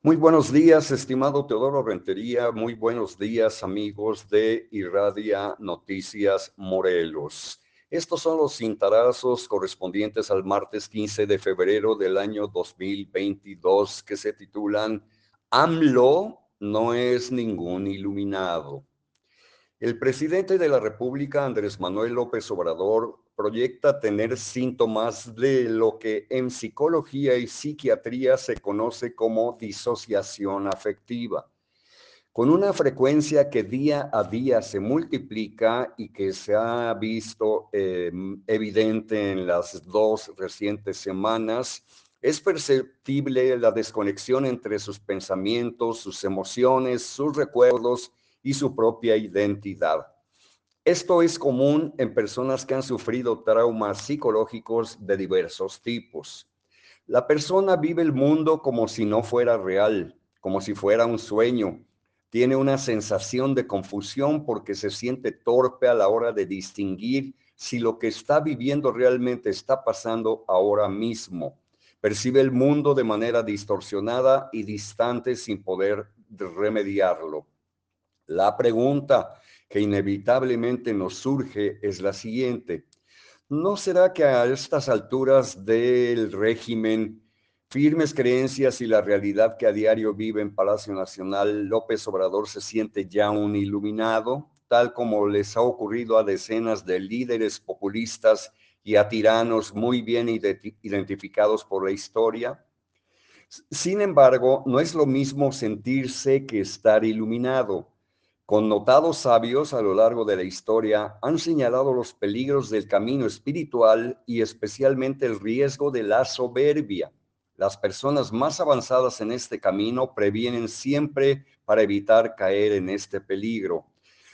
Muy buenos días, estimado Teodoro Rentería. Muy buenos días, amigos de Irradia Noticias Morelos. Estos son los cintarazos correspondientes al martes 15 de febrero del año 2022 que se titulan AMLO no es ningún iluminado. El presidente de la República, Andrés Manuel López Obrador, proyecta tener síntomas de lo que en psicología y psiquiatría se conoce como disociación afectiva, con una frecuencia que día a día se multiplica y que se ha visto eh, evidente en las dos recientes semanas. Es perceptible la desconexión entre sus pensamientos, sus emociones, sus recuerdos y su propia identidad. Esto es común en personas que han sufrido traumas psicológicos de diversos tipos. La persona vive el mundo como si no fuera real, como si fuera un sueño. Tiene una sensación de confusión porque se siente torpe a la hora de distinguir si lo que está viviendo realmente está pasando ahora mismo. Percibe el mundo de manera distorsionada y distante sin poder remediarlo. La pregunta que inevitablemente nos surge es la siguiente. ¿No será que a estas alturas del régimen, firmes creencias y la realidad que a diario vive en Palacio Nacional, López Obrador se siente ya un iluminado, tal como les ha ocurrido a decenas de líderes populistas y a tiranos muy bien identificados por la historia? Sin embargo, no es lo mismo sentirse que estar iluminado. Connotados sabios a lo largo de la historia han señalado los peligros del camino espiritual y especialmente el riesgo de la soberbia. Las personas más avanzadas en este camino previenen siempre para evitar caer en este peligro.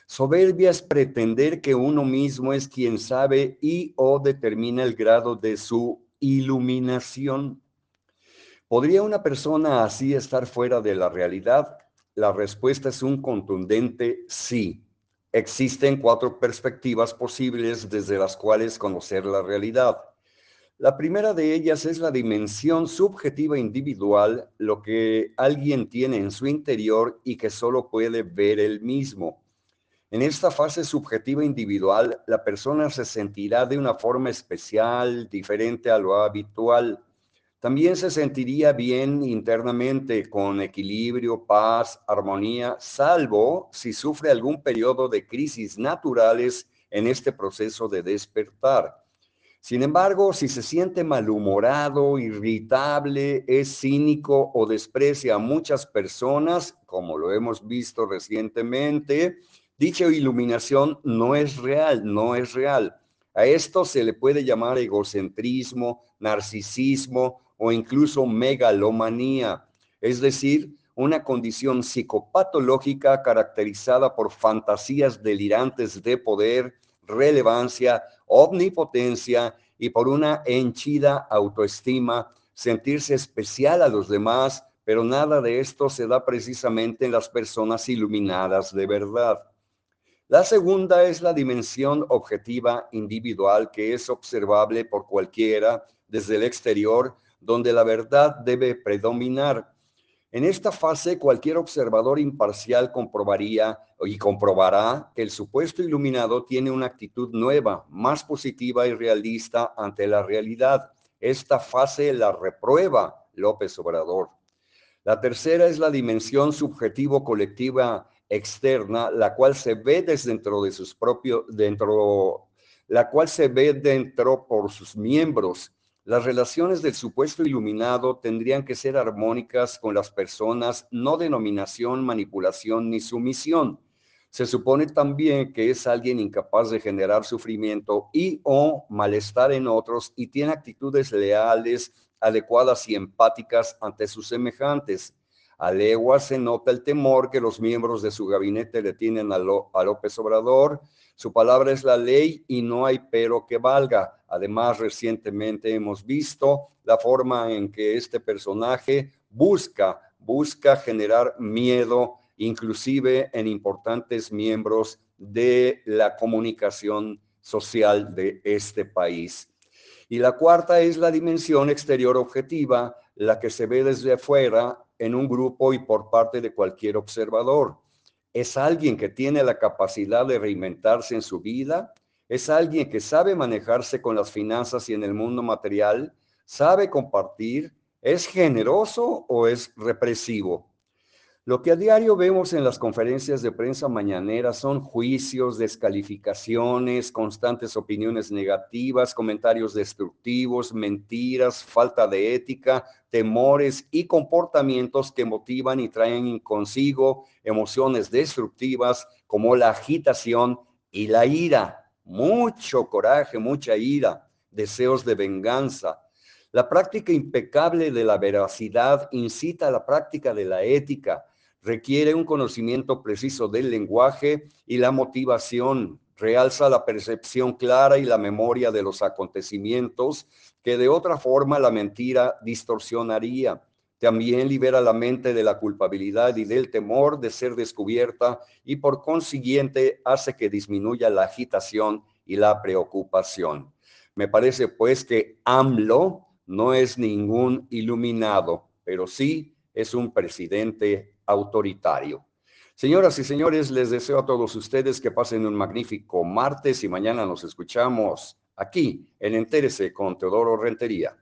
Soberbia es pretender que uno mismo es quien sabe y o determina el grado de su iluminación. ¿Podría una persona así estar fuera de la realidad? La respuesta es un contundente sí. Existen cuatro perspectivas posibles desde las cuales conocer la realidad. La primera de ellas es la dimensión subjetiva individual, lo que alguien tiene en su interior y que solo puede ver él mismo. En esta fase subjetiva individual, la persona se sentirá de una forma especial, diferente a lo habitual también se sentiría bien internamente, con equilibrio, paz, armonía, salvo si sufre algún periodo de crisis naturales en este proceso de despertar. Sin embargo, si se siente malhumorado, irritable, es cínico o desprecia a muchas personas, como lo hemos visto recientemente, dicha iluminación no es real, no es real. A esto se le puede llamar egocentrismo, narcisismo o incluso megalomanía, es decir, una condición psicopatológica caracterizada por fantasías delirantes de poder, relevancia, omnipotencia y por una henchida autoestima, sentirse especial a los demás, pero nada de esto se da precisamente en las personas iluminadas de verdad. La segunda es la dimensión objetiva individual que es observable por cualquiera desde el exterior donde la verdad debe predominar. En esta fase, cualquier observador imparcial comprobaría y comprobará que el supuesto iluminado tiene una actitud nueva, más positiva y realista ante la realidad. Esta fase la reprueba López Obrador. La tercera es la dimensión subjetivo-colectiva externa, la cual se ve desde dentro de sus propios, dentro, la cual se ve dentro por sus miembros las relaciones del supuesto iluminado tendrían que ser armónicas con las personas, no denominación, manipulación ni sumisión. Se supone también que es alguien incapaz de generar sufrimiento y o malestar en otros y tiene actitudes leales, adecuadas y empáticas ante sus semejantes. A legua se nota el temor que los miembros de su gabinete le tienen a, a López Obrador, su palabra es la ley y no hay pero que valga. Además, recientemente hemos visto la forma en que este personaje busca, busca generar miedo, inclusive en importantes miembros de la comunicación social de este país. Y la cuarta es la dimensión exterior objetiva, la que se ve desde afuera, en un grupo y por parte de cualquier observador. Es alguien que tiene la capacidad de reinventarse en su vida, es alguien que sabe manejarse con las finanzas y en el mundo material, sabe compartir, es generoso o es represivo. Lo que a diario vemos en las conferencias de prensa mañaneras son juicios, descalificaciones, constantes opiniones negativas, comentarios destructivos, mentiras, falta de ética, temores y comportamientos que motivan y traen consigo emociones destructivas como la agitación y la ira. Mucho coraje, mucha ira, deseos de venganza, la práctica impecable de la veracidad incita a la práctica de la ética, requiere un conocimiento preciso del lenguaje y la motivación, realza la percepción clara y la memoria de los acontecimientos que de otra forma la mentira distorsionaría. También libera la mente de la culpabilidad y del temor de ser descubierta y por consiguiente hace que disminuya la agitación y la preocupación. Me parece pues que AMLO no es ningún iluminado, pero sí es un presidente autoritario. Señoras y señores, les deseo a todos ustedes que pasen un magnífico martes y mañana nos escuchamos aquí en Entérese con Teodoro Rentería.